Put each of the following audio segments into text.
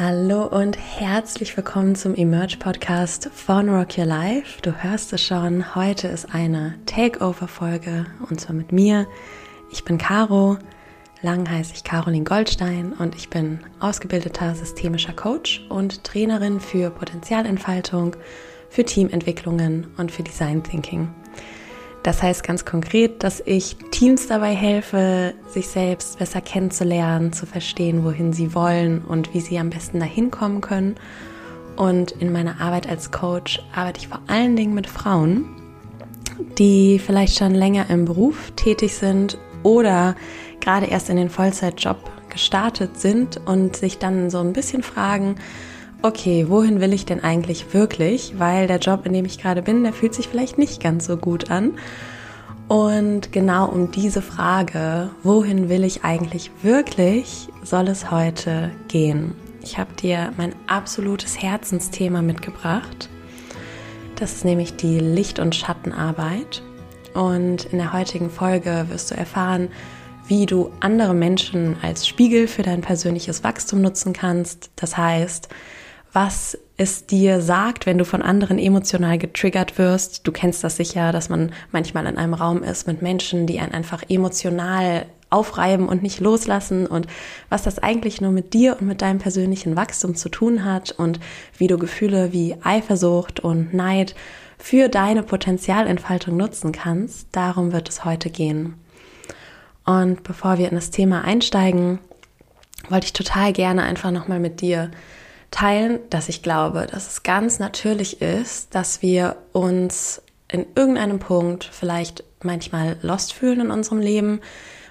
Hallo und herzlich willkommen zum Emerge Podcast von Rock Your Life. Du hörst es schon, heute ist eine Takeover-Folge und zwar mit mir. Ich bin Caro, lang heiße ich Caroline Goldstein und ich bin ausgebildeter systemischer Coach und Trainerin für Potenzialentfaltung, für Teamentwicklungen und für Design Thinking. Das heißt ganz konkret, dass ich Teams dabei helfe, sich selbst besser kennenzulernen, zu verstehen, wohin sie wollen und wie sie am besten dahin kommen können. Und in meiner Arbeit als Coach arbeite ich vor allen Dingen mit Frauen, die vielleicht schon länger im Beruf tätig sind oder gerade erst in den Vollzeitjob gestartet sind und sich dann so ein bisschen fragen, okay, wohin will ich denn eigentlich wirklich? Weil der Job, in dem ich gerade bin, der fühlt sich vielleicht nicht ganz so gut an. Und genau um diese Frage, wohin will ich eigentlich wirklich, soll es heute gehen. Ich habe dir mein absolutes Herzensthema mitgebracht. Das ist nämlich die Licht- und Schattenarbeit. Und in der heutigen Folge wirst du erfahren, wie du andere Menschen als Spiegel für dein persönliches Wachstum nutzen kannst. Das heißt, was es dir sagt, wenn du von anderen emotional getriggert wirst. Du kennst das sicher, dass man manchmal in einem Raum ist mit Menschen, die einen einfach emotional aufreiben und nicht loslassen und was das eigentlich nur mit dir und mit deinem persönlichen Wachstum zu tun hat und wie du Gefühle wie Eifersucht und Neid für deine Potenzialentfaltung nutzen kannst. Darum wird es heute gehen. Und bevor wir in das Thema einsteigen, wollte ich total gerne einfach nochmal mit dir teilen, dass ich glaube, dass es ganz natürlich ist, dass wir uns in irgendeinem Punkt vielleicht manchmal lost fühlen in unserem Leben,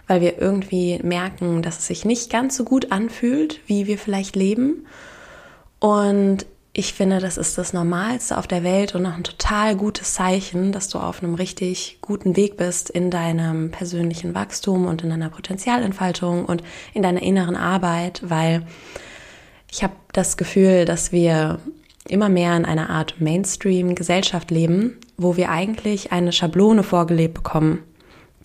weil wir irgendwie merken, dass es sich nicht ganz so gut anfühlt, wie wir vielleicht leben. Und ich finde, das ist das Normalste auf der Welt und auch ein total gutes Zeichen, dass du auf einem richtig guten Weg bist in deinem persönlichen Wachstum und in deiner Potenzialentfaltung und in deiner inneren Arbeit, weil ich habe das Gefühl, dass wir immer mehr in einer Art Mainstream-Gesellschaft leben, wo wir eigentlich eine Schablone vorgelebt bekommen.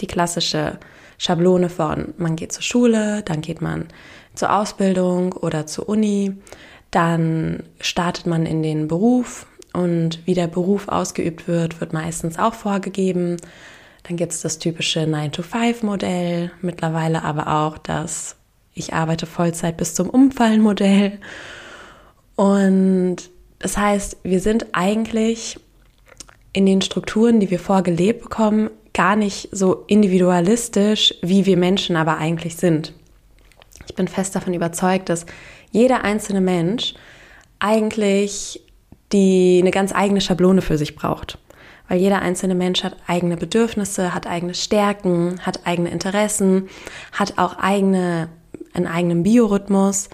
Die klassische Schablone von, man geht zur Schule, dann geht man zur Ausbildung oder zur Uni, dann startet man in den Beruf und wie der Beruf ausgeübt wird, wird meistens auch vorgegeben. Dann gibt es das typische 9-to-5-Modell, mittlerweile aber auch das ich arbeite Vollzeit bis zum Umfallen-Modell. Und das heißt, wir sind eigentlich in den Strukturen, die wir vorgelebt bekommen, gar nicht so individualistisch, wie wir Menschen aber eigentlich sind. Ich bin fest davon überzeugt, dass jeder einzelne Mensch eigentlich die eine ganz eigene Schablone für sich braucht. Weil jeder einzelne Mensch hat eigene Bedürfnisse, hat eigene Stärken, hat eigene Interessen, hat auch eigene einen eigenen Biorhythmus.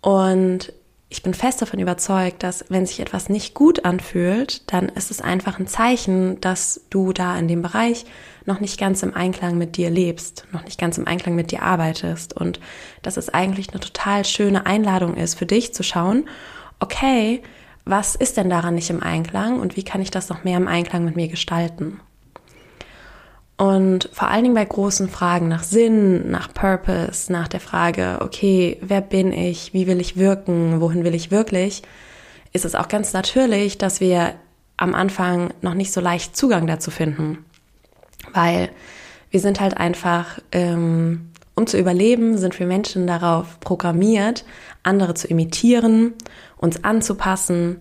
Und ich bin fest davon überzeugt, dass wenn sich etwas nicht gut anfühlt, dann ist es einfach ein Zeichen, dass du da in dem Bereich noch nicht ganz im Einklang mit dir lebst, noch nicht ganz im Einklang mit dir arbeitest und dass es eigentlich eine total schöne Einladung ist für dich zu schauen, okay, was ist denn daran nicht im Einklang und wie kann ich das noch mehr im Einklang mit mir gestalten? Und vor allen Dingen bei großen Fragen nach Sinn, nach Purpose, nach der Frage, okay, wer bin ich, wie will ich wirken, wohin will ich wirklich, ist es auch ganz natürlich, dass wir am Anfang noch nicht so leicht Zugang dazu finden. Weil wir sind halt einfach, ähm, um zu überleben, sind wir Menschen darauf programmiert, andere zu imitieren, uns anzupassen,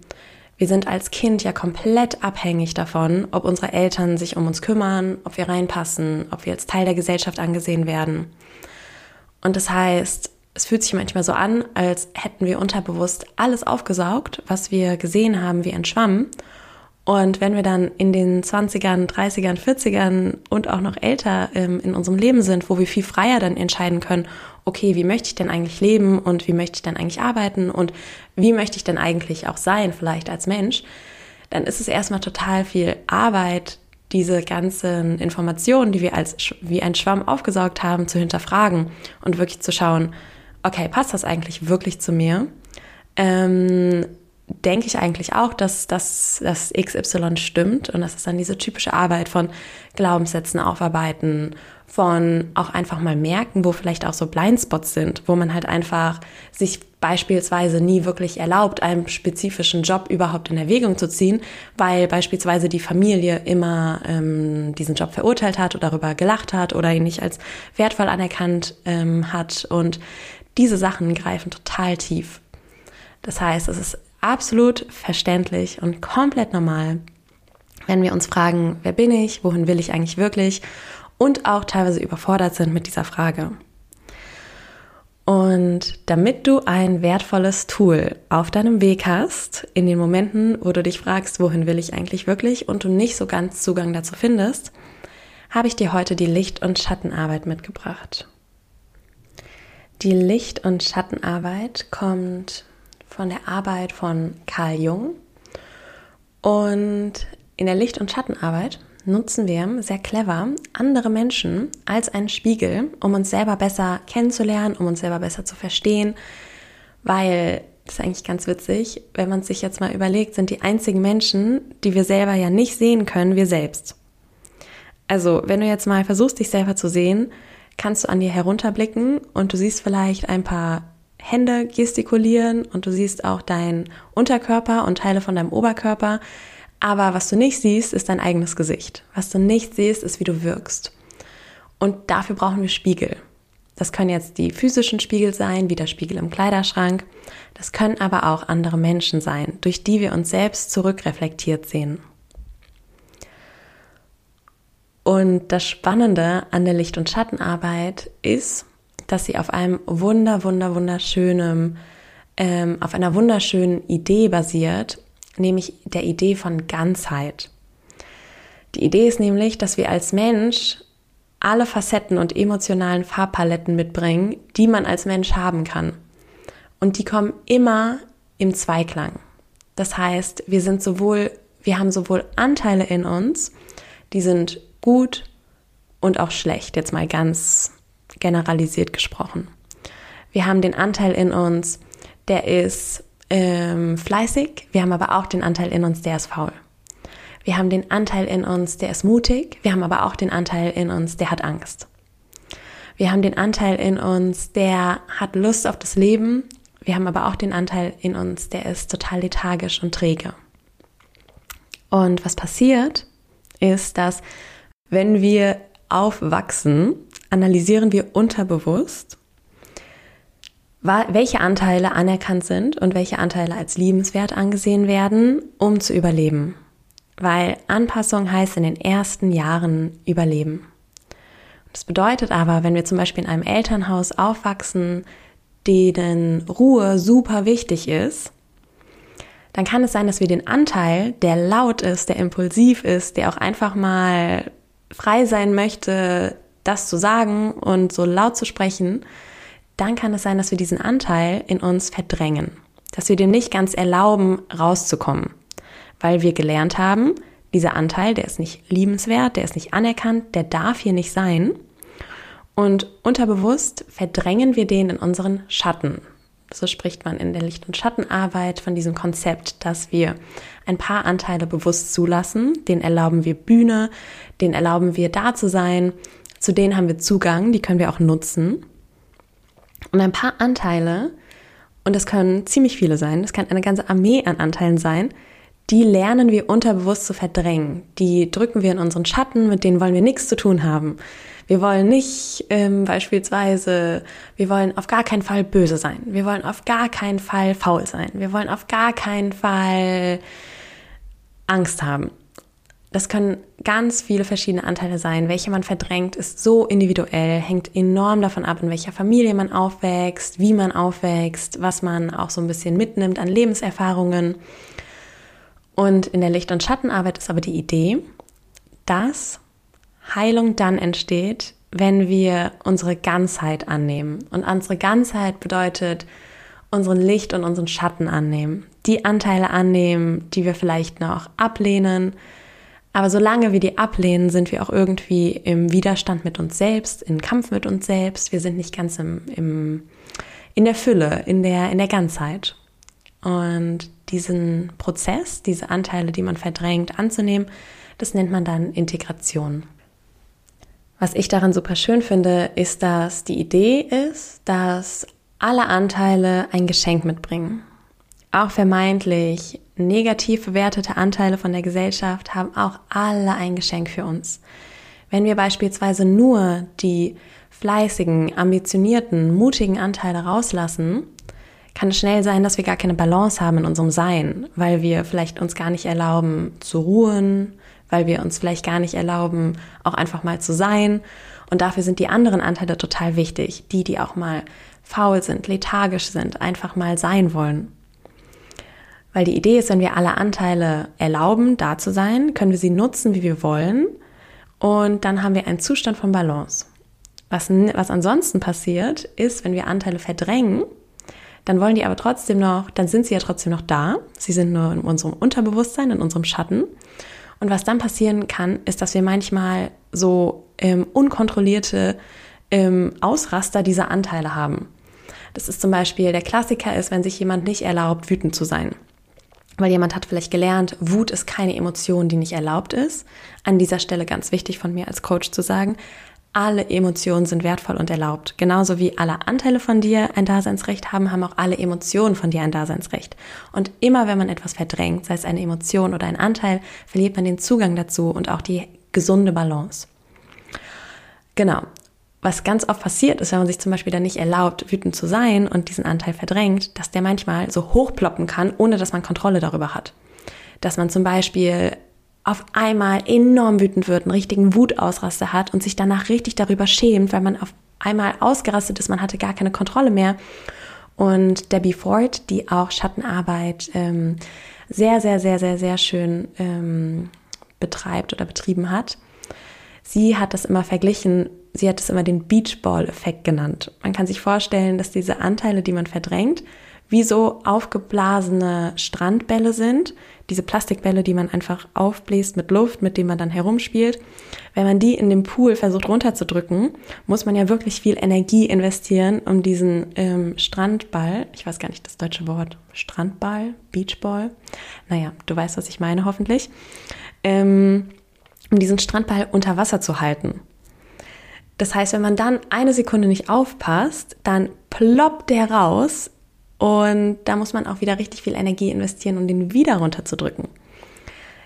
wir sind als Kind ja komplett abhängig davon, ob unsere Eltern sich um uns kümmern, ob wir reinpassen, ob wir als Teil der Gesellschaft angesehen werden. Und das heißt, es fühlt sich manchmal so an, als hätten wir unterbewusst alles aufgesaugt, was wir gesehen haben wie ein Schwamm und wenn wir dann in den 20ern, 30ern, 40ern und auch noch älter ähm, in unserem Leben sind, wo wir viel freier dann entscheiden können, okay, wie möchte ich denn eigentlich leben und wie möchte ich denn eigentlich arbeiten und wie möchte ich denn eigentlich auch sein, vielleicht als Mensch, dann ist es erstmal total viel Arbeit, diese ganzen Informationen, die wir als wie ein Schwamm aufgesaugt haben, zu hinterfragen und wirklich zu schauen, okay, passt das eigentlich wirklich zu mir? Ähm, denke ich eigentlich auch, dass das XY stimmt und das ist dann diese typische Arbeit von Glaubenssätzen aufarbeiten, von auch einfach mal merken, wo vielleicht auch so Blindspots sind, wo man halt einfach sich beispielsweise nie wirklich erlaubt, einen spezifischen Job überhaupt in Erwägung zu ziehen, weil beispielsweise die Familie immer ähm, diesen Job verurteilt hat oder darüber gelacht hat oder ihn nicht als wertvoll anerkannt ähm, hat. Und diese Sachen greifen total tief. Das heißt, es ist absolut verständlich und komplett normal, wenn wir uns fragen, wer bin ich, wohin will ich eigentlich wirklich und auch teilweise überfordert sind mit dieser Frage. Und damit du ein wertvolles Tool auf deinem Weg hast, in den Momenten, wo du dich fragst, wohin will ich eigentlich wirklich und du nicht so ganz Zugang dazu findest, habe ich dir heute die Licht- und Schattenarbeit mitgebracht. Die Licht- und Schattenarbeit kommt von der Arbeit von Carl Jung und in der Licht- und Schattenarbeit nutzen wir sehr clever andere Menschen als einen Spiegel, um uns selber besser kennenzulernen, um uns selber besser zu verstehen, weil das ist eigentlich ganz witzig, wenn man sich jetzt mal überlegt, sind die einzigen Menschen, die wir selber ja nicht sehen können, wir selbst. Also, wenn du jetzt mal versuchst, dich selber zu sehen, kannst du an dir herunterblicken und du siehst vielleicht ein paar Hände gestikulieren und du siehst auch deinen Unterkörper und Teile von deinem Oberkörper. Aber was du nicht siehst, ist dein eigenes Gesicht. Was du nicht siehst, ist, wie du wirkst. Und dafür brauchen wir Spiegel. Das können jetzt die physischen Spiegel sein, wie der Spiegel im Kleiderschrank. Das können aber auch andere Menschen sein, durch die wir uns selbst zurückreflektiert sehen. Und das Spannende an der Licht- und Schattenarbeit ist, dass sie auf einem wunder, wunder, wunderschönen, ähm, auf einer wunderschönen Idee basiert, nämlich der Idee von Ganzheit. Die Idee ist nämlich, dass wir als Mensch alle Facetten und emotionalen Farbpaletten mitbringen, die man als Mensch haben kann. Und die kommen immer im Zweiklang. Das heißt, wir sind sowohl, wir haben sowohl Anteile in uns, die sind gut und auch schlecht, jetzt mal ganz generalisiert gesprochen. Wir haben den Anteil in uns, der ist ähm, fleißig, wir haben aber auch den Anteil in uns, der ist faul. Wir haben den Anteil in uns, der ist mutig, wir haben aber auch den Anteil in uns, der hat Angst. Wir haben den Anteil in uns, der hat Lust auf das Leben, wir haben aber auch den Anteil in uns, der ist total lethargisch und träge. Und was passiert, ist, dass wenn wir aufwachsen, analysieren wir unterbewusst, welche Anteile anerkannt sind und welche Anteile als liebenswert angesehen werden, um zu überleben. Weil Anpassung heißt in den ersten Jahren überleben. Das bedeutet aber, wenn wir zum Beispiel in einem Elternhaus aufwachsen, denen Ruhe super wichtig ist, dann kann es sein, dass wir den Anteil, der laut ist, der impulsiv ist, der auch einfach mal frei sein möchte, das zu sagen und so laut zu sprechen, dann kann es sein, dass wir diesen Anteil in uns verdrängen, dass wir dem nicht ganz erlauben, rauszukommen, weil wir gelernt haben, dieser Anteil, der ist nicht liebenswert, der ist nicht anerkannt, der darf hier nicht sein. Und unterbewusst verdrängen wir den in unseren Schatten. So spricht man in der Licht- und Schattenarbeit von diesem Konzept, dass wir ein paar Anteile bewusst zulassen, denen erlauben wir Bühne, denen erlauben wir da zu sein, zu denen haben wir Zugang, die können wir auch nutzen. Und ein paar Anteile, und das können ziemlich viele sein, das kann eine ganze Armee an Anteilen sein, die lernen wir unterbewusst zu verdrängen. Die drücken wir in unseren Schatten, mit denen wollen wir nichts zu tun haben. Wir wollen nicht ähm, beispielsweise, wir wollen auf gar keinen Fall böse sein. Wir wollen auf gar keinen Fall faul sein. Wir wollen auf gar keinen Fall Angst haben. Das können ganz viele verschiedene Anteile sein. Welche man verdrängt, ist so individuell, hängt enorm davon ab, in welcher Familie man aufwächst, wie man aufwächst, was man auch so ein bisschen mitnimmt an Lebenserfahrungen. Und in der Licht- und Schattenarbeit ist aber die Idee, dass Heilung dann entsteht, wenn wir unsere Ganzheit annehmen. Und unsere Ganzheit bedeutet, unseren Licht und unseren Schatten annehmen. Die Anteile annehmen, die wir vielleicht noch ablehnen, aber solange wir die ablehnen, sind wir auch irgendwie im Widerstand mit uns selbst, im Kampf mit uns selbst. Wir sind nicht ganz im, im, in der Fülle, in der, in der Ganzheit. Und diesen Prozess, diese Anteile, die man verdrängt, anzunehmen, das nennt man dann Integration. Was ich daran super schön finde, ist, dass die Idee ist, dass alle Anteile ein Geschenk mitbringen. Auch vermeintlich negativ bewertete Anteile von der Gesellschaft haben auch alle ein Geschenk für uns. Wenn wir beispielsweise nur die fleißigen, ambitionierten, mutigen Anteile rauslassen, kann es schnell sein, dass wir gar keine Balance haben in unserem Sein, weil wir vielleicht uns gar nicht erlauben zu ruhen, weil wir uns vielleicht gar nicht erlauben, auch einfach mal zu sein. Und dafür sind die anderen Anteile total wichtig. Die, die auch mal faul sind, lethargisch sind, einfach mal sein wollen. Weil die Idee ist, wenn wir alle Anteile erlauben, da zu sein, können wir sie nutzen, wie wir wollen. Und dann haben wir einen Zustand von Balance. Was, was ansonsten passiert, ist, wenn wir Anteile verdrängen, dann wollen die aber trotzdem noch, dann sind sie ja trotzdem noch da. Sie sind nur in unserem Unterbewusstsein, in unserem Schatten. Und was dann passieren kann, ist, dass wir manchmal so ähm, unkontrollierte ähm, Ausraster dieser Anteile haben. Das ist zum Beispiel, der Klassiker ist, wenn sich jemand nicht erlaubt, wütend zu sein. Weil jemand hat vielleicht gelernt, Wut ist keine Emotion, die nicht erlaubt ist. An dieser Stelle ganz wichtig von mir als Coach zu sagen, alle Emotionen sind wertvoll und erlaubt. Genauso wie alle Anteile von dir ein Daseinsrecht haben, haben auch alle Emotionen von dir ein Daseinsrecht. Und immer wenn man etwas verdrängt, sei es eine Emotion oder ein Anteil, verliert man den Zugang dazu und auch die gesunde Balance. Genau. Was ganz oft passiert ist, wenn man sich zum Beispiel dann nicht erlaubt, wütend zu sein und diesen Anteil verdrängt, dass der manchmal so hochploppen kann, ohne dass man Kontrolle darüber hat. Dass man zum Beispiel auf einmal enorm wütend wird, einen richtigen Wutausraster hat und sich danach richtig darüber schämt, weil man auf einmal ausgerastet ist, man hatte gar keine Kontrolle mehr. Und Debbie Ford, die auch Schattenarbeit ähm, sehr, sehr, sehr, sehr, sehr schön ähm, betreibt oder betrieben hat, sie hat das immer verglichen, sie hat es immer den Beachball-Effekt genannt. Man kann sich vorstellen, dass diese Anteile, die man verdrängt, wie so aufgeblasene Strandbälle sind, diese Plastikbälle, die man einfach aufbläst mit Luft, mit dem man dann herumspielt. Wenn man die in dem Pool versucht runterzudrücken, muss man ja wirklich viel Energie investieren, um diesen ähm, Strandball, ich weiß gar nicht das deutsche Wort, Strandball, Beachball, naja, du weißt, was ich meine hoffentlich, ähm, um diesen Strandball unter Wasser zu halten. Das heißt, wenn man dann eine Sekunde nicht aufpasst, dann ploppt der raus und da muss man auch wieder richtig viel Energie investieren, um den wieder runterzudrücken.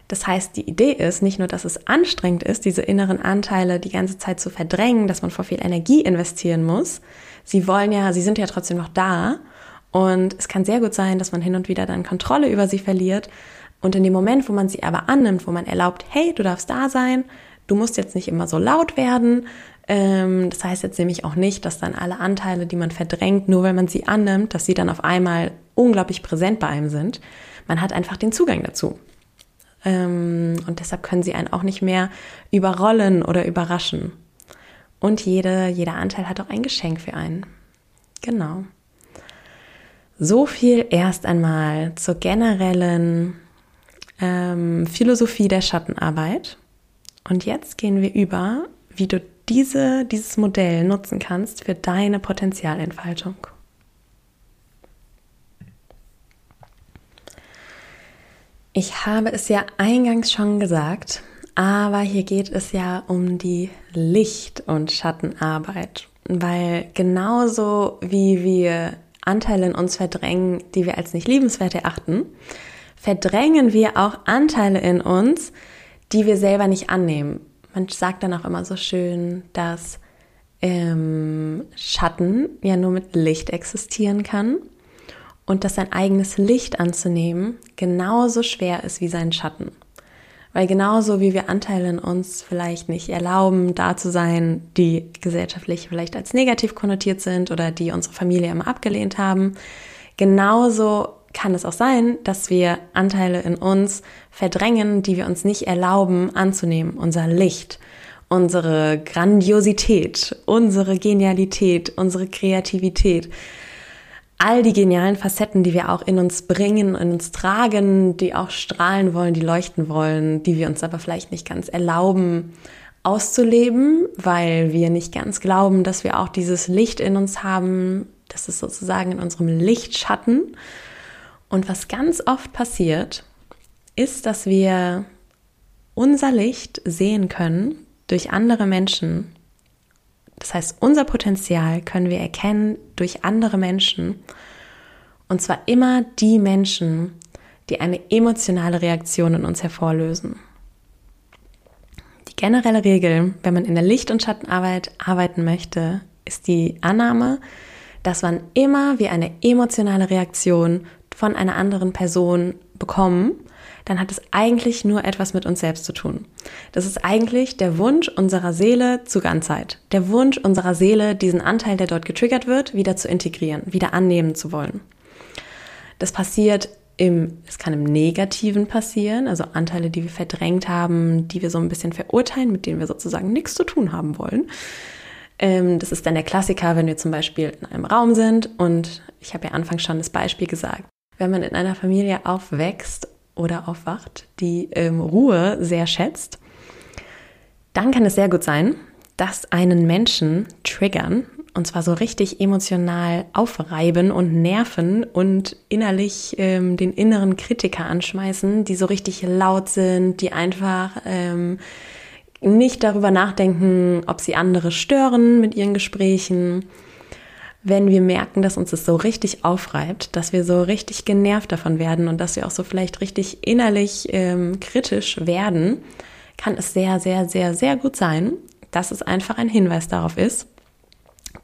Das heißt, die Idee ist nicht nur, dass es anstrengend ist, diese inneren Anteile die ganze Zeit zu verdrängen, dass man vor viel Energie investieren muss. Sie wollen ja, sie sind ja trotzdem noch da. Und es kann sehr gut sein, dass man hin und wieder dann Kontrolle über sie verliert. Und in dem Moment, wo man sie aber annimmt, wo man erlaubt, hey, du darfst da sein, du musst jetzt nicht immer so laut werden, das heißt jetzt nämlich auch nicht, dass dann alle Anteile, die man verdrängt, nur weil man sie annimmt, dass sie dann auf einmal unglaublich präsent bei einem sind. Man hat einfach den Zugang dazu. Ähm, und deshalb können sie einen auch nicht mehr überrollen oder überraschen. Und jede, jeder Anteil hat auch ein Geschenk für einen. Genau. So viel erst einmal zur generellen ähm, Philosophie der Schattenarbeit. Und jetzt gehen wir über, wie du diese, dieses Modell nutzen kannst für deine Potenzialentfaltung. Ich habe es ja eingangs schon gesagt, aber hier geht es ja um die Licht- und Schattenarbeit, weil genauso wie wir Anteile in uns verdrängen, die wir als nicht liebenswert erachten, verdrängen wir auch Anteile in uns, die wir selber nicht annehmen, man sagt dann auch immer so schön, dass ähm, Schatten ja nur mit Licht existieren kann und dass sein eigenes Licht anzunehmen genauso schwer ist wie sein Schatten. Weil genauso wie wir Anteile in uns vielleicht nicht erlauben, da zu sein, die gesellschaftlich vielleicht als negativ konnotiert sind oder die unsere Familie immer abgelehnt haben, genauso kann es auch sein, dass wir Anteile in uns verdrängen, die wir uns nicht erlauben anzunehmen. Unser Licht, unsere Grandiosität, unsere Genialität, unsere Kreativität. All die genialen Facetten, die wir auch in uns bringen, in uns tragen, die auch strahlen wollen, die leuchten wollen, die wir uns aber vielleicht nicht ganz erlauben auszuleben, weil wir nicht ganz glauben, dass wir auch dieses Licht in uns haben. Das ist sozusagen in unserem Lichtschatten. Und was ganz oft passiert, ist, dass wir unser Licht sehen können durch andere Menschen, Das heißt, unser Potenzial können wir erkennen durch andere Menschen. Und zwar immer die Menschen, die eine emotionale Reaktion in uns hervorlösen. Die generelle Regel, wenn man in der Licht- und Schattenarbeit arbeiten möchte, ist die Annahme, dass wann immer wir eine emotionale Reaktion von einer anderen Person bekommen, dann hat es eigentlich nur etwas mit uns selbst zu tun. Das ist eigentlich der Wunsch unserer Seele zu Ganzheit. Der Wunsch unserer Seele, diesen Anteil, der dort getriggert wird, wieder zu integrieren, wieder annehmen zu wollen. Das passiert im, es kann im Negativen passieren, also Anteile, die wir verdrängt haben, die wir so ein bisschen verurteilen, mit denen wir sozusagen nichts zu tun haben wollen. Ähm, das ist dann der Klassiker, wenn wir zum Beispiel in einem Raum sind und ich habe ja anfangs schon das Beispiel gesagt, wenn man in einer Familie aufwächst oder aufwacht, die ähm, Ruhe sehr schätzt, dann kann es sehr gut sein, dass einen Menschen triggern und zwar so richtig emotional aufreiben und nerven und innerlich ähm, den inneren Kritiker anschmeißen, die so richtig laut sind, die einfach ähm, nicht darüber nachdenken, ob sie andere stören mit ihren Gesprächen. Wenn wir merken, dass uns das so richtig aufreibt, dass wir so richtig genervt davon werden und dass wir auch so vielleicht richtig innerlich ähm, kritisch werden, kann es sehr, sehr, sehr, sehr gut sein, dass es einfach ein Hinweis darauf ist,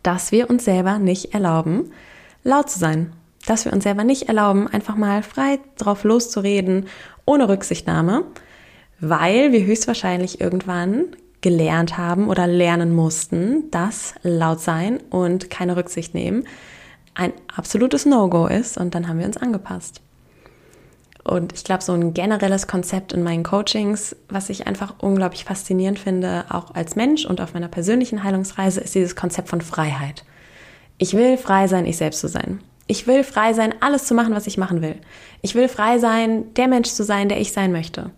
dass wir uns selber nicht erlauben, laut zu sein. Dass wir uns selber nicht erlauben, einfach mal frei drauf loszureden, ohne Rücksichtnahme, weil wir höchstwahrscheinlich irgendwann gelernt haben oder lernen mussten, dass laut sein und keine Rücksicht nehmen ein absolutes No-Go ist und dann haben wir uns angepasst. Und ich glaube, so ein generelles Konzept in meinen Coachings, was ich einfach unglaublich faszinierend finde, auch als Mensch und auf meiner persönlichen Heilungsreise, ist dieses Konzept von Freiheit. Ich will frei sein, ich selbst zu sein. Ich will frei sein, alles zu machen, was ich machen will. Ich will frei sein, der Mensch zu sein, der ich sein möchte.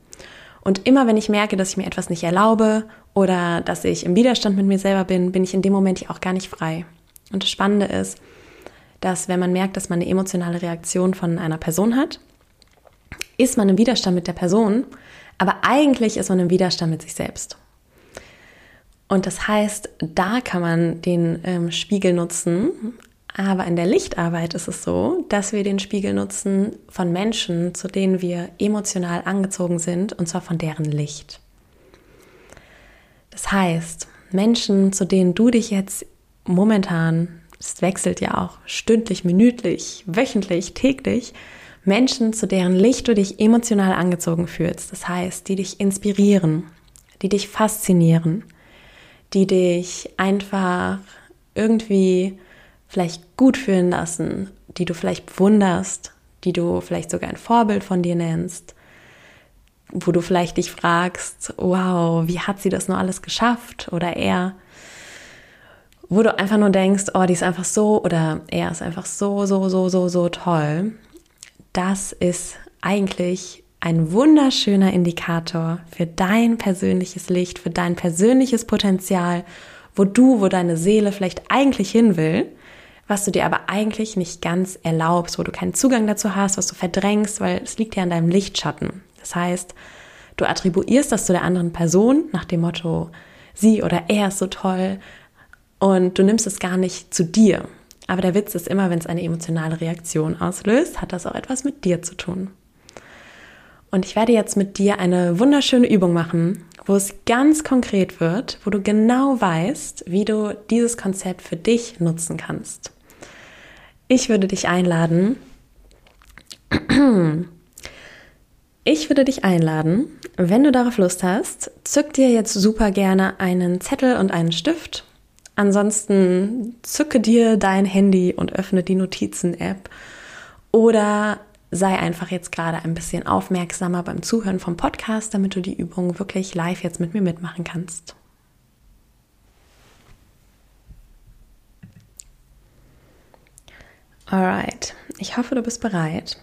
Und immer wenn ich merke, dass ich mir etwas nicht erlaube oder dass ich im Widerstand mit mir selber bin, bin ich in dem Moment ja auch gar nicht frei. Und das Spannende ist, dass wenn man merkt, dass man eine emotionale Reaktion von einer Person hat, ist man im Widerstand mit der Person, aber eigentlich ist man im Widerstand mit sich selbst. Und das heißt, da kann man den ähm, Spiegel nutzen, aber in der Lichtarbeit ist es so, dass wir den Spiegel nutzen von Menschen, zu denen wir emotional angezogen sind, und zwar von deren Licht. Das heißt, Menschen, zu denen du dich jetzt momentan, es wechselt ja auch stündlich, minütlich, wöchentlich, täglich, Menschen, zu deren Licht du dich emotional angezogen fühlst. Das heißt, die dich inspirieren, die dich faszinieren, die dich einfach irgendwie vielleicht gut fühlen lassen, die du vielleicht bewunderst, die du vielleicht sogar ein Vorbild von dir nennst, wo du vielleicht dich fragst, wow, wie hat sie das nur alles geschafft oder er, wo du einfach nur denkst, oh, die ist einfach so oder er ist einfach so, so, so, so, so toll. Das ist eigentlich ein wunderschöner Indikator für dein persönliches Licht, für dein persönliches Potenzial, wo du, wo deine Seele vielleicht eigentlich hin will, was du dir aber eigentlich nicht ganz erlaubst, wo du keinen Zugang dazu hast, was du verdrängst, weil es liegt ja an deinem Lichtschatten. Das heißt, du attribuierst das zu der anderen Person nach dem Motto, sie oder er ist so toll und du nimmst es gar nicht zu dir. Aber der Witz ist immer, wenn es eine emotionale Reaktion auslöst, hat das auch etwas mit dir zu tun. Und ich werde jetzt mit dir eine wunderschöne Übung machen, wo es ganz konkret wird, wo du genau weißt, wie du dieses Konzept für dich nutzen kannst. Ich würde dich einladen, ich würde dich einladen, wenn du darauf Lust hast, zück dir jetzt super gerne einen Zettel und einen Stift. Ansonsten zücke dir dein Handy und öffne die Notizen-App oder sei einfach jetzt gerade ein bisschen aufmerksamer beim Zuhören vom Podcast, damit du die Übung wirklich live jetzt mit mir mitmachen kannst. Alright, ich hoffe, du bist bereit.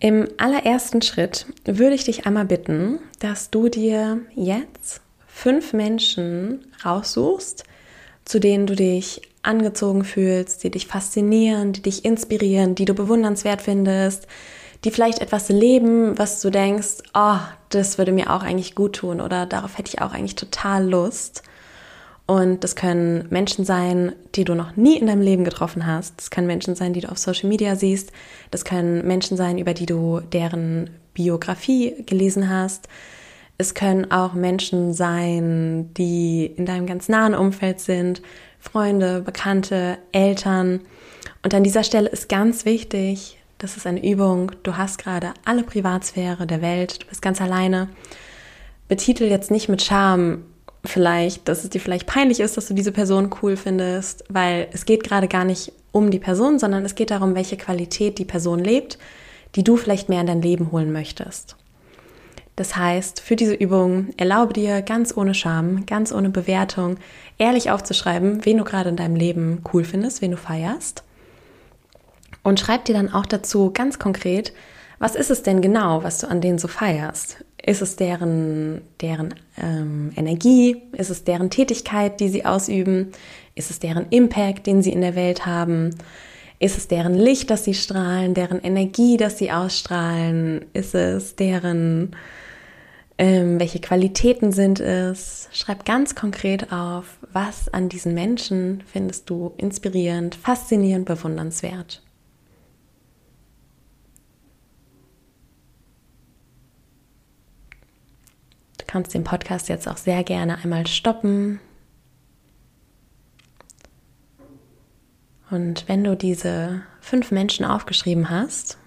Im allerersten Schritt würde ich dich einmal bitten, dass du dir jetzt fünf Menschen raussuchst, zu denen du dich angezogen fühlst, die dich faszinieren, die dich inspirieren, die du bewundernswert findest, die vielleicht etwas leben, was du denkst, oh, das würde mir auch eigentlich gut tun oder darauf hätte ich auch eigentlich total Lust. Und das können Menschen sein, die du noch nie in deinem Leben getroffen hast. Das können Menschen sein, die du auf Social Media siehst. Das können Menschen sein, über die du deren Biografie gelesen hast. Es können auch Menschen sein, die in deinem ganz nahen Umfeld sind. Freunde, Bekannte, Eltern. Und an dieser Stelle ist ganz wichtig, das ist eine Übung, du hast gerade alle Privatsphäre der Welt, du bist ganz alleine. Betitel jetzt nicht mit Scham, vielleicht, dass es dir vielleicht peinlich ist, dass du diese Person cool findest, weil es geht gerade gar nicht um die Person, sondern es geht darum, welche Qualität die Person lebt, die du vielleicht mehr in dein Leben holen möchtest. Das heißt, für diese Übung erlaube dir ganz ohne Scham, ganz ohne Bewertung, ehrlich aufzuschreiben, wen du gerade in deinem Leben cool findest, wen du feierst. Und schreib dir dann auch dazu ganz konkret, was ist es denn genau, was du an denen so feierst? Ist es deren, deren ähm, Energie? Ist es deren Tätigkeit, die sie ausüben? Ist es deren Impact, den sie in der Welt haben? Ist es deren Licht, das sie strahlen, deren Energie, das sie ausstrahlen? Ist es deren, ähm, welche Qualitäten sind es? Schreib ganz konkret auf, was an diesen Menschen findest du inspirierend, faszinierend, bewundernswert. Kannst den Podcast jetzt auch sehr gerne einmal stoppen. Und wenn du diese fünf Menschen aufgeschrieben hast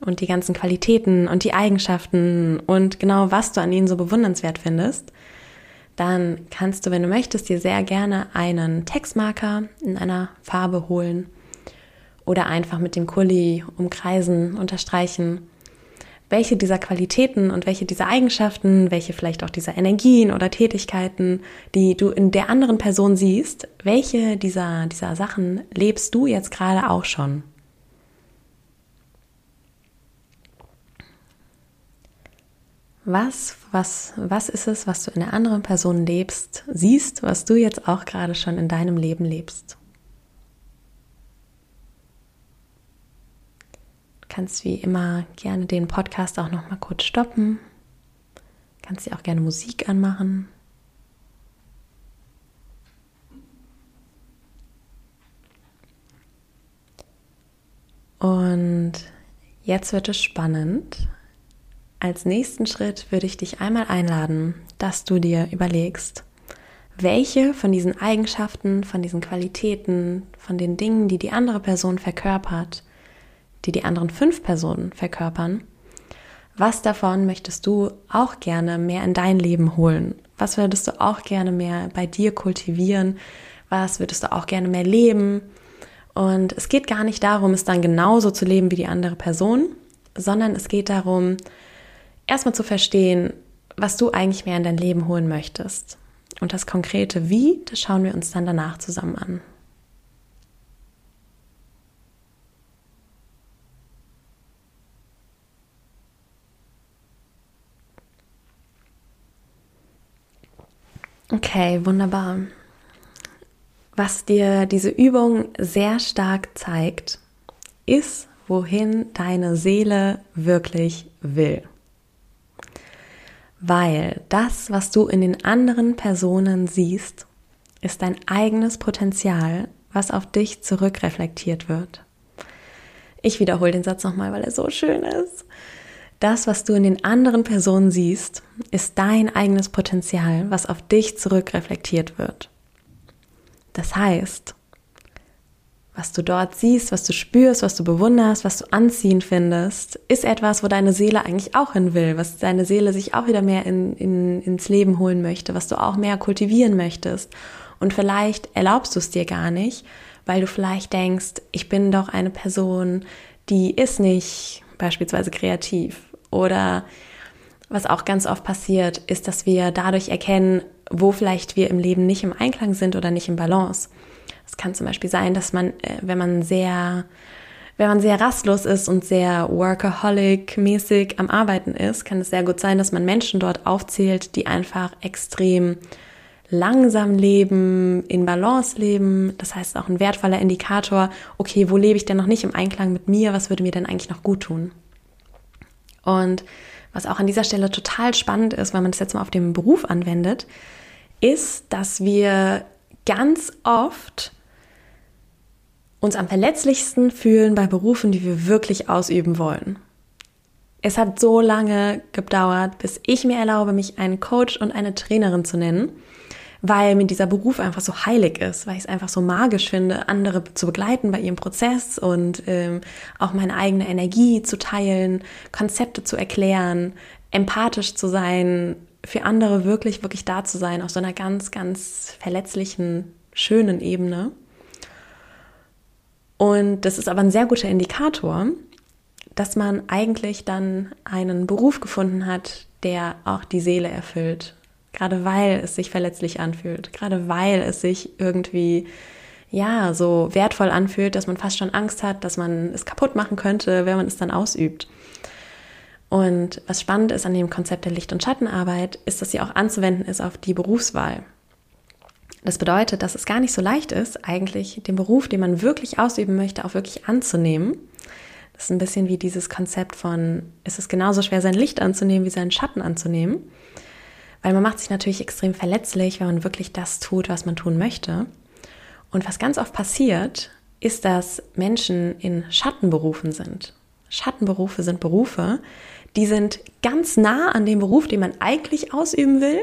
und die ganzen Qualitäten und die Eigenschaften und genau was du an ihnen so bewundernswert findest, dann kannst du, wenn du möchtest, dir sehr gerne einen Textmarker in einer Farbe holen oder einfach mit dem Kuli umkreisen, unterstreichen welche dieser Qualitäten und welche dieser Eigenschaften, welche vielleicht auch dieser Energien oder Tätigkeiten, die du in der anderen Person siehst, welche dieser, dieser Sachen lebst du jetzt gerade auch schon? Was, was, was ist es, was du in der anderen Person lebst, siehst, was du jetzt auch gerade schon in deinem Leben lebst? Kannst wie immer gerne den Podcast auch noch mal kurz stoppen. Kannst dir auch gerne Musik anmachen. Und jetzt wird es spannend. Als nächsten Schritt würde ich dich einmal einladen, dass du dir überlegst, welche von diesen Eigenschaften, von diesen Qualitäten, von den Dingen, die die andere Person verkörpert, die die anderen fünf Personen verkörpern, was davon möchtest du auch gerne mehr in dein Leben holen? Was würdest du auch gerne mehr bei dir kultivieren? Was würdest du auch gerne mehr leben? Und es geht gar nicht darum, es dann genauso zu leben wie die andere Person, sondern es geht darum, erstmal zu verstehen, was du eigentlich mehr in dein Leben holen möchtest. Und das konkrete Wie, das schauen wir uns dann danach zusammen an. Okay, wunderbar. Was dir diese Übung sehr stark zeigt, ist, wohin deine Seele wirklich will. Weil das, was du in den anderen Personen siehst, ist dein eigenes Potenzial, was auf dich zurückreflektiert wird. Ich wiederhole den Satz nochmal, weil er so schön ist. Das, was du in den anderen Personen siehst, ist dein eigenes Potenzial, was auf dich zurückreflektiert wird. Das heißt, was du dort siehst, was du spürst, was du bewunderst, was du anziehend findest, ist etwas, wo deine Seele eigentlich auch hin will, was deine Seele sich auch wieder mehr in, in, ins Leben holen möchte, was du auch mehr kultivieren möchtest. Und vielleicht erlaubst du es dir gar nicht, weil du vielleicht denkst, ich bin doch eine Person, die ist nicht beispielsweise kreativ. Oder was auch ganz oft passiert, ist, dass wir dadurch erkennen, wo vielleicht wir im Leben nicht im Einklang sind oder nicht im Balance. Es kann zum Beispiel sein, dass man, äh, wenn man sehr, wenn man sehr rastlos ist und sehr workaholic-mäßig am Arbeiten ist, kann es sehr gut sein, dass man Menschen dort aufzählt, die einfach extrem langsam leben, in Balance leben. Das heißt auch ein wertvoller Indikator, okay, wo lebe ich denn noch nicht im Einklang mit mir? Was würde mir denn eigentlich noch gut tun? Und was auch an dieser Stelle total spannend ist, wenn man das jetzt mal auf den Beruf anwendet, ist, dass wir ganz oft uns am verletzlichsten fühlen bei Berufen, die wir wirklich ausüben wollen. Es hat so lange gedauert, bis ich mir erlaube, mich einen Coach und eine Trainerin zu nennen, weil mir dieser Beruf einfach so heilig ist, weil ich es einfach so magisch finde, andere zu begleiten bei ihrem Prozess und ähm, auch meine eigene Energie zu teilen, Konzepte zu erklären, empathisch zu sein, für andere wirklich, wirklich da zu sein, auf so einer ganz, ganz verletzlichen, schönen Ebene. Und das ist aber ein sehr guter Indikator, dass man eigentlich dann einen Beruf gefunden hat, der auch die Seele erfüllt. Gerade weil es sich verletzlich anfühlt, gerade weil es sich irgendwie ja so wertvoll anfühlt, dass man fast schon Angst hat, dass man es kaputt machen könnte, wenn man es dann ausübt. Und was spannend ist an dem Konzept der Licht- und Schattenarbeit, ist, dass sie auch anzuwenden ist auf die Berufswahl. Das bedeutet, dass es gar nicht so leicht ist, eigentlich den Beruf, den man wirklich ausüben möchte, auch wirklich anzunehmen. Das ist ein bisschen wie dieses Konzept von, es ist genauso schwer, sein Licht anzunehmen, wie seinen Schatten anzunehmen. Weil man macht sich natürlich extrem verletzlich, wenn man wirklich das tut, was man tun möchte. Und was ganz oft passiert, ist, dass Menschen in Schattenberufen sind. Schattenberufe sind Berufe, die sind ganz nah an dem Beruf, den man eigentlich ausüben will,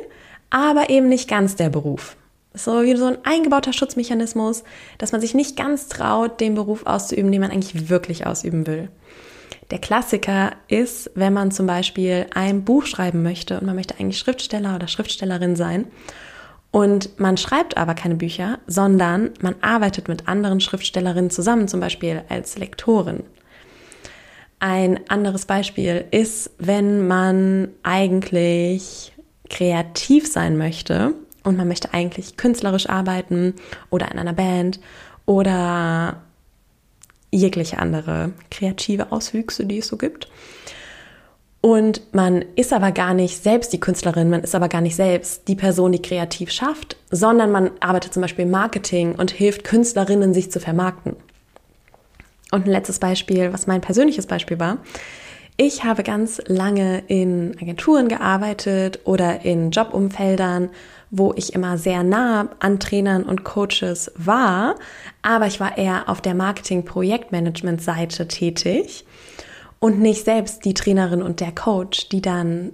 aber eben nicht ganz der Beruf. So wie so ein eingebauter Schutzmechanismus, dass man sich nicht ganz traut, den Beruf auszuüben, den man eigentlich wirklich ausüben will. Der Klassiker ist, wenn man zum Beispiel ein Buch schreiben möchte und man möchte eigentlich Schriftsteller oder Schriftstellerin sein und man schreibt aber keine Bücher, sondern man arbeitet mit anderen Schriftstellerinnen zusammen, zum Beispiel als Lektorin. Ein anderes Beispiel ist, wenn man eigentlich kreativ sein möchte und man möchte eigentlich künstlerisch arbeiten oder in einer Band oder jegliche andere kreative Auswüchse, die es so gibt. Und man ist aber gar nicht selbst die Künstlerin, man ist aber gar nicht selbst die Person, die kreativ schafft, sondern man arbeitet zum Beispiel im Marketing und hilft Künstlerinnen, sich zu vermarkten. Und ein letztes Beispiel, was mein persönliches Beispiel war. Ich habe ganz lange in Agenturen gearbeitet oder in Jobumfeldern, wo ich immer sehr nah an Trainern und Coaches war, aber ich war eher auf der Marketing-Projektmanagement-Seite tätig und nicht selbst die Trainerin und der Coach, die dann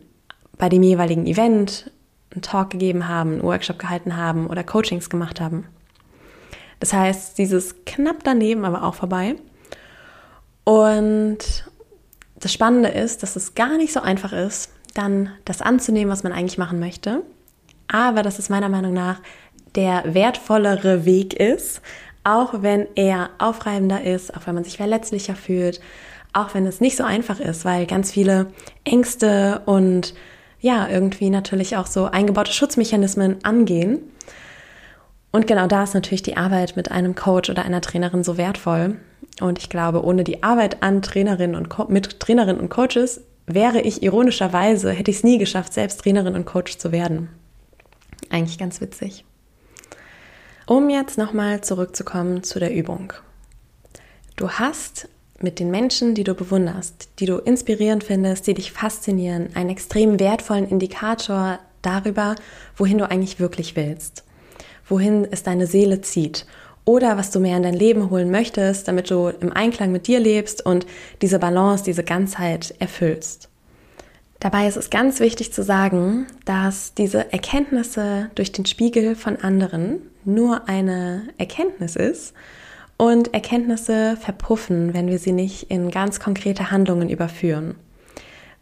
bei dem jeweiligen Event einen Talk gegeben haben, einen Workshop gehalten haben oder Coachings gemacht haben. Das heißt, dieses knapp daneben aber auch vorbei. Und das Spannende ist, dass es gar nicht so einfach ist, dann das anzunehmen, was man eigentlich machen möchte. Aber dass es meiner Meinung nach der wertvollere Weg ist, auch wenn er aufreibender ist, auch wenn man sich verletzlicher fühlt, auch wenn es nicht so einfach ist, weil ganz viele Ängste und ja, irgendwie natürlich auch so eingebaute Schutzmechanismen angehen. Und genau da ist natürlich die Arbeit mit einem Coach oder einer Trainerin so wertvoll, und ich glaube, ohne die Arbeit an Trainerinnen und Co mit Trainerinnen und Coaches wäre ich ironischerweise, hätte ich es nie geschafft, selbst Trainerin und Coach zu werden. Eigentlich ganz witzig. Um jetzt nochmal zurückzukommen zu der Übung. Du hast mit den Menschen, die du bewunderst, die du inspirierend findest, die dich faszinieren, einen extrem wertvollen Indikator darüber, wohin du eigentlich wirklich willst, wohin es deine Seele zieht oder was du mehr in dein Leben holen möchtest, damit du im Einklang mit dir lebst und diese Balance, diese Ganzheit erfüllst. Dabei ist es ganz wichtig zu sagen, dass diese Erkenntnisse durch den Spiegel von anderen nur eine Erkenntnis ist und Erkenntnisse verpuffen, wenn wir sie nicht in ganz konkrete Handlungen überführen.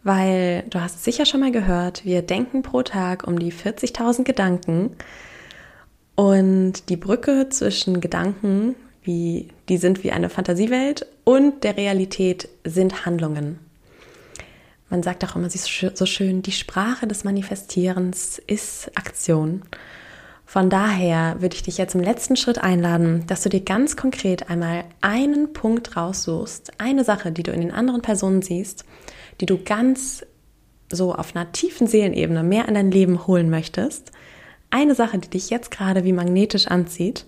Weil du hast sicher schon mal gehört, wir denken pro Tag um die 40.000 Gedanken und die Brücke zwischen Gedanken, wie, die sind wie eine Fantasiewelt, und der Realität sind Handlungen. Man sagt auch immer so schön, die Sprache des Manifestierens ist Aktion. Von daher würde ich dich jetzt im letzten Schritt einladen, dass du dir ganz konkret einmal einen Punkt raussuchst, eine Sache, die du in den anderen Personen siehst, die du ganz so auf einer tiefen Seelenebene mehr in dein Leben holen möchtest eine Sache, die dich jetzt gerade wie magnetisch anzieht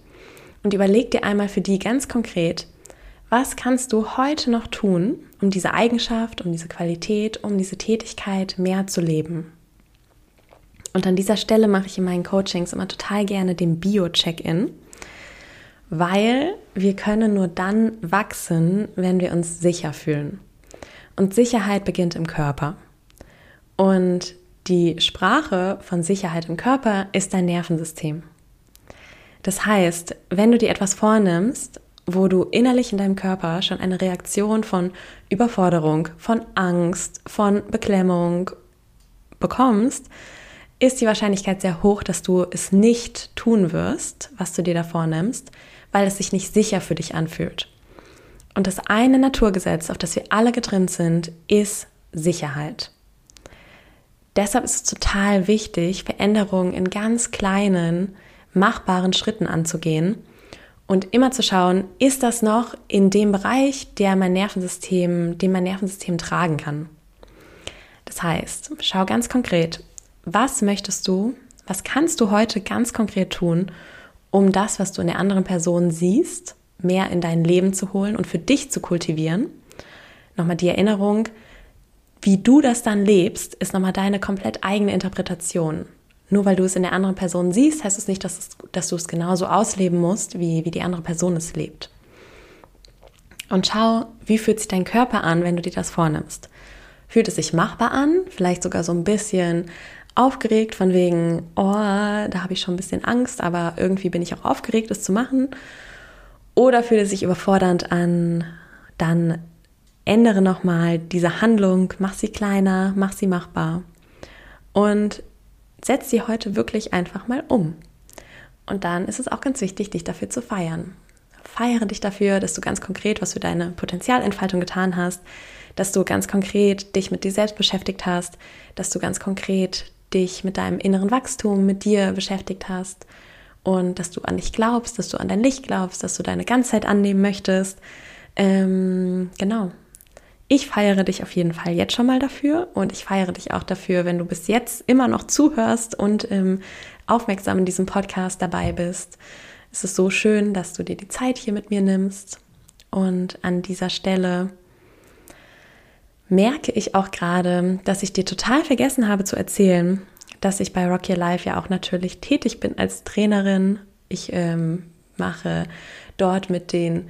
und überleg dir einmal für die ganz konkret, was kannst du heute noch tun, um diese Eigenschaft, um diese Qualität, um diese Tätigkeit mehr zu leben? Und an dieser Stelle mache ich in meinen Coachings immer total gerne den Bio-Check-In, weil wir können nur dann wachsen, wenn wir uns sicher fühlen. Und Sicherheit beginnt im Körper. Und die Sprache von Sicherheit im Körper ist dein Nervensystem. Das heißt, wenn du dir etwas vornimmst, wo du innerlich in deinem Körper schon eine Reaktion von Überforderung, von Angst, von Beklemmung bekommst, ist die Wahrscheinlichkeit sehr hoch, dass du es nicht tun wirst, was du dir da vornimmst, weil es sich nicht sicher für dich anfühlt. Und das eine Naturgesetz, auf das wir alle getrimmt sind, ist Sicherheit. Deshalb ist es total wichtig, Veränderungen in ganz kleinen, machbaren Schritten anzugehen und immer zu schauen, ist das noch in dem Bereich, der mein Nervensystem, den mein Nervensystem tragen kann. Das heißt, schau ganz konkret, was möchtest du, was kannst du heute ganz konkret tun, um das, was du in der anderen Person siehst, mehr in dein Leben zu holen und für dich zu kultivieren. Nochmal die Erinnerung, wie du das dann lebst, ist nochmal deine komplett eigene Interpretation. Nur weil du es in der anderen Person siehst, heißt es nicht, dass, es, dass du es genauso ausleben musst, wie, wie die andere Person es lebt. Und schau, wie fühlt sich dein Körper an, wenn du dir das vornimmst. Fühlt es sich machbar an? Vielleicht sogar so ein bisschen aufgeregt von wegen, oh, da habe ich schon ein bisschen Angst, aber irgendwie bin ich auch aufgeregt, es zu machen. Oder fühlt es sich überfordernd an, dann ändere nochmal diese Handlung, mach sie kleiner, mach sie machbar und setz sie heute wirklich einfach mal um. Und dann ist es auch ganz wichtig, dich dafür zu feiern. Feiere dich dafür, dass du ganz konkret was für deine Potenzialentfaltung getan hast, dass du ganz konkret dich mit dir selbst beschäftigt hast, dass du ganz konkret dich mit deinem inneren Wachstum, mit dir beschäftigt hast und dass du an dich glaubst, dass du an dein Licht glaubst, dass du deine Ganzheit annehmen möchtest. Ähm, genau. Ich feiere dich auf jeden Fall jetzt schon mal dafür und ich feiere dich auch dafür, wenn du bis jetzt immer noch zuhörst und ähm, aufmerksam in diesem Podcast dabei bist. Es ist so schön, dass du dir die Zeit hier mit mir nimmst. Und an dieser Stelle merke ich auch gerade, dass ich dir total vergessen habe zu erzählen, dass ich bei Rock Your Life ja auch natürlich tätig bin als Trainerin. Ich ähm, mache dort mit den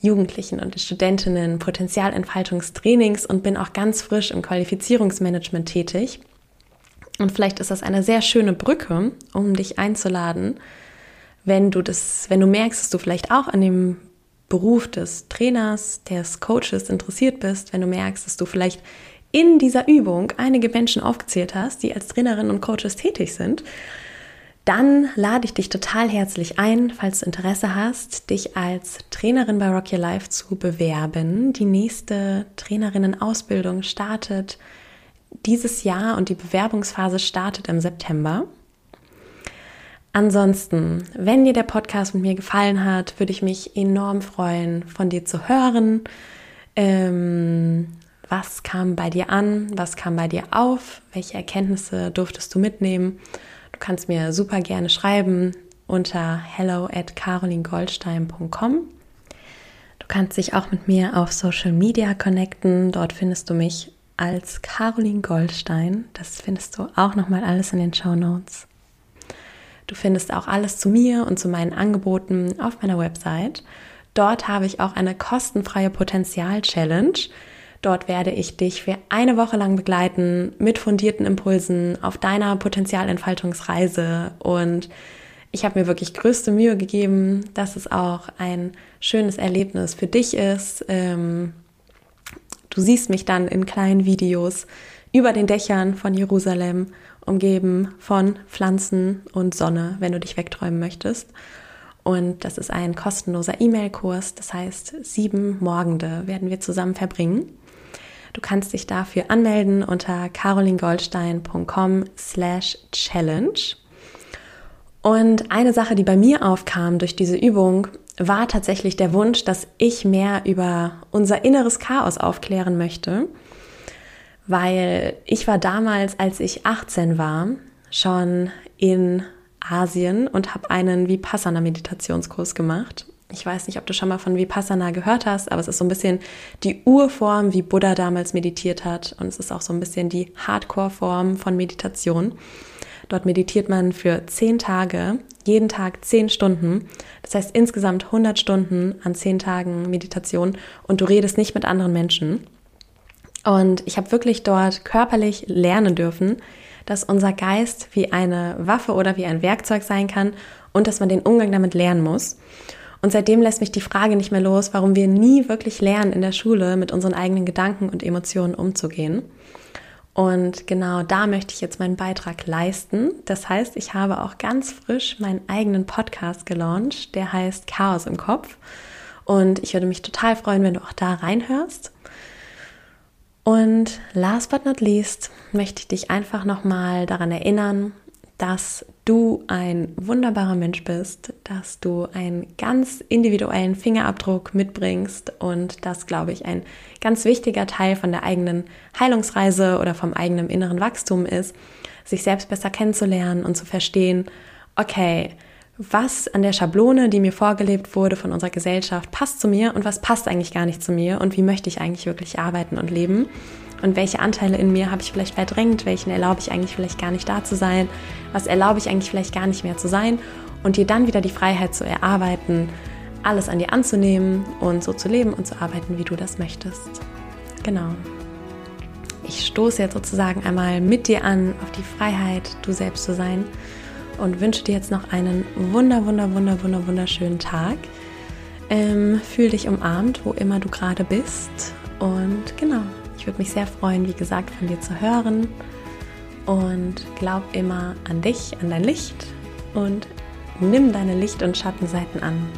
Jugendlichen und Studentinnen Potenzialentfaltungstrainings und bin auch ganz frisch im Qualifizierungsmanagement tätig. Und vielleicht ist das eine sehr schöne Brücke, um dich einzuladen, wenn du das, wenn du merkst, dass du vielleicht auch an dem Beruf des Trainers, des Coaches interessiert bist, wenn du merkst, dass du vielleicht in dieser Übung einige Menschen aufgezählt hast, die als Trainerinnen und Coaches tätig sind dann lade ich dich total herzlich ein, falls du Interesse hast, dich als Trainerin bei Rock Your Life zu bewerben. Die nächste Trainerinnenausbildung startet dieses Jahr und die Bewerbungsphase startet im September. Ansonsten, wenn dir der Podcast mit mir gefallen hat, würde ich mich enorm freuen, von dir zu hören. Ähm, was kam bei dir an? Was kam bei dir auf? Welche Erkenntnisse durftest du mitnehmen? Du kannst mir super gerne schreiben unter hello at carolingoldstein.com. Du kannst dich auch mit mir auf Social Media connecten. Dort findest du mich als Caroline Goldstein. Das findest du auch nochmal alles in den Show Notes. Du findest auch alles zu mir und zu meinen Angeboten auf meiner Website. Dort habe ich auch eine kostenfreie Potenzial-Challenge. Dort werde ich dich für eine Woche lang begleiten mit fundierten Impulsen auf deiner Potenzialentfaltungsreise und ich habe mir wirklich größte Mühe gegeben, dass es auch ein schönes Erlebnis für dich ist. Ähm, du siehst mich dann in kleinen Videos über den Dächern von Jerusalem, umgeben von Pflanzen und Sonne, wenn du dich wegträumen möchtest. Und das ist ein kostenloser E-Mail-Kurs, das heißt, sieben Morgende werden wir zusammen verbringen. Du kannst dich dafür anmelden unter carolingoldstein.com slash challenge. Und eine Sache, die bei mir aufkam durch diese Übung, war tatsächlich der Wunsch, dass ich mehr über unser inneres Chaos aufklären möchte, weil ich war damals, als ich 18 war, schon in Asien und habe einen Vipassana-Meditationskurs gemacht ich weiß nicht, ob du schon mal von Vipassana gehört hast, aber es ist so ein bisschen die Urform, wie Buddha damals meditiert hat. Und es ist auch so ein bisschen die Hardcore-Form von Meditation. Dort meditiert man für zehn Tage, jeden Tag zehn Stunden. Das heißt insgesamt 100 Stunden an zehn Tagen Meditation und du redest nicht mit anderen Menschen. Und ich habe wirklich dort körperlich lernen dürfen, dass unser Geist wie eine Waffe oder wie ein Werkzeug sein kann und dass man den Umgang damit lernen muss. Und seitdem lässt mich die Frage nicht mehr los, warum wir nie wirklich lernen in der Schule mit unseren eigenen Gedanken und Emotionen umzugehen. Und genau da möchte ich jetzt meinen Beitrag leisten. Das heißt, ich habe auch ganz frisch meinen eigenen Podcast gelauncht, der heißt Chaos im Kopf. Und ich würde mich total freuen, wenn du auch da reinhörst. Und last but not least möchte ich dich einfach nochmal daran erinnern, dass du ein wunderbarer Mensch bist, dass du einen ganz individuellen Fingerabdruck mitbringst und das, glaube ich, ein ganz wichtiger Teil von der eigenen Heilungsreise oder vom eigenen inneren Wachstum ist, sich selbst besser kennenzulernen und zu verstehen, okay, was an der Schablone, die mir vorgelebt wurde von unserer Gesellschaft, passt zu mir und was passt eigentlich gar nicht zu mir und wie möchte ich eigentlich wirklich arbeiten und leben? Und welche Anteile in mir habe ich vielleicht verdrängt, welchen erlaube ich eigentlich vielleicht gar nicht da zu sein, was erlaube ich eigentlich vielleicht gar nicht mehr zu sein und dir dann wieder die Freiheit zu erarbeiten, alles an dir anzunehmen und so zu leben und zu arbeiten, wie du das möchtest. Genau. Ich stoße jetzt sozusagen einmal mit dir an auf die Freiheit, du selbst zu sein und wünsche dir jetzt noch einen wunder, wunder, wunder, wunder, wunderschönen Tag. Ähm, fühl dich umarmt, wo immer du gerade bist. Und genau, ich würde mich sehr freuen, wie gesagt, von dir zu hören. Und glaub immer an dich, an dein Licht und nimm deine Licht- und Schattenseiten an.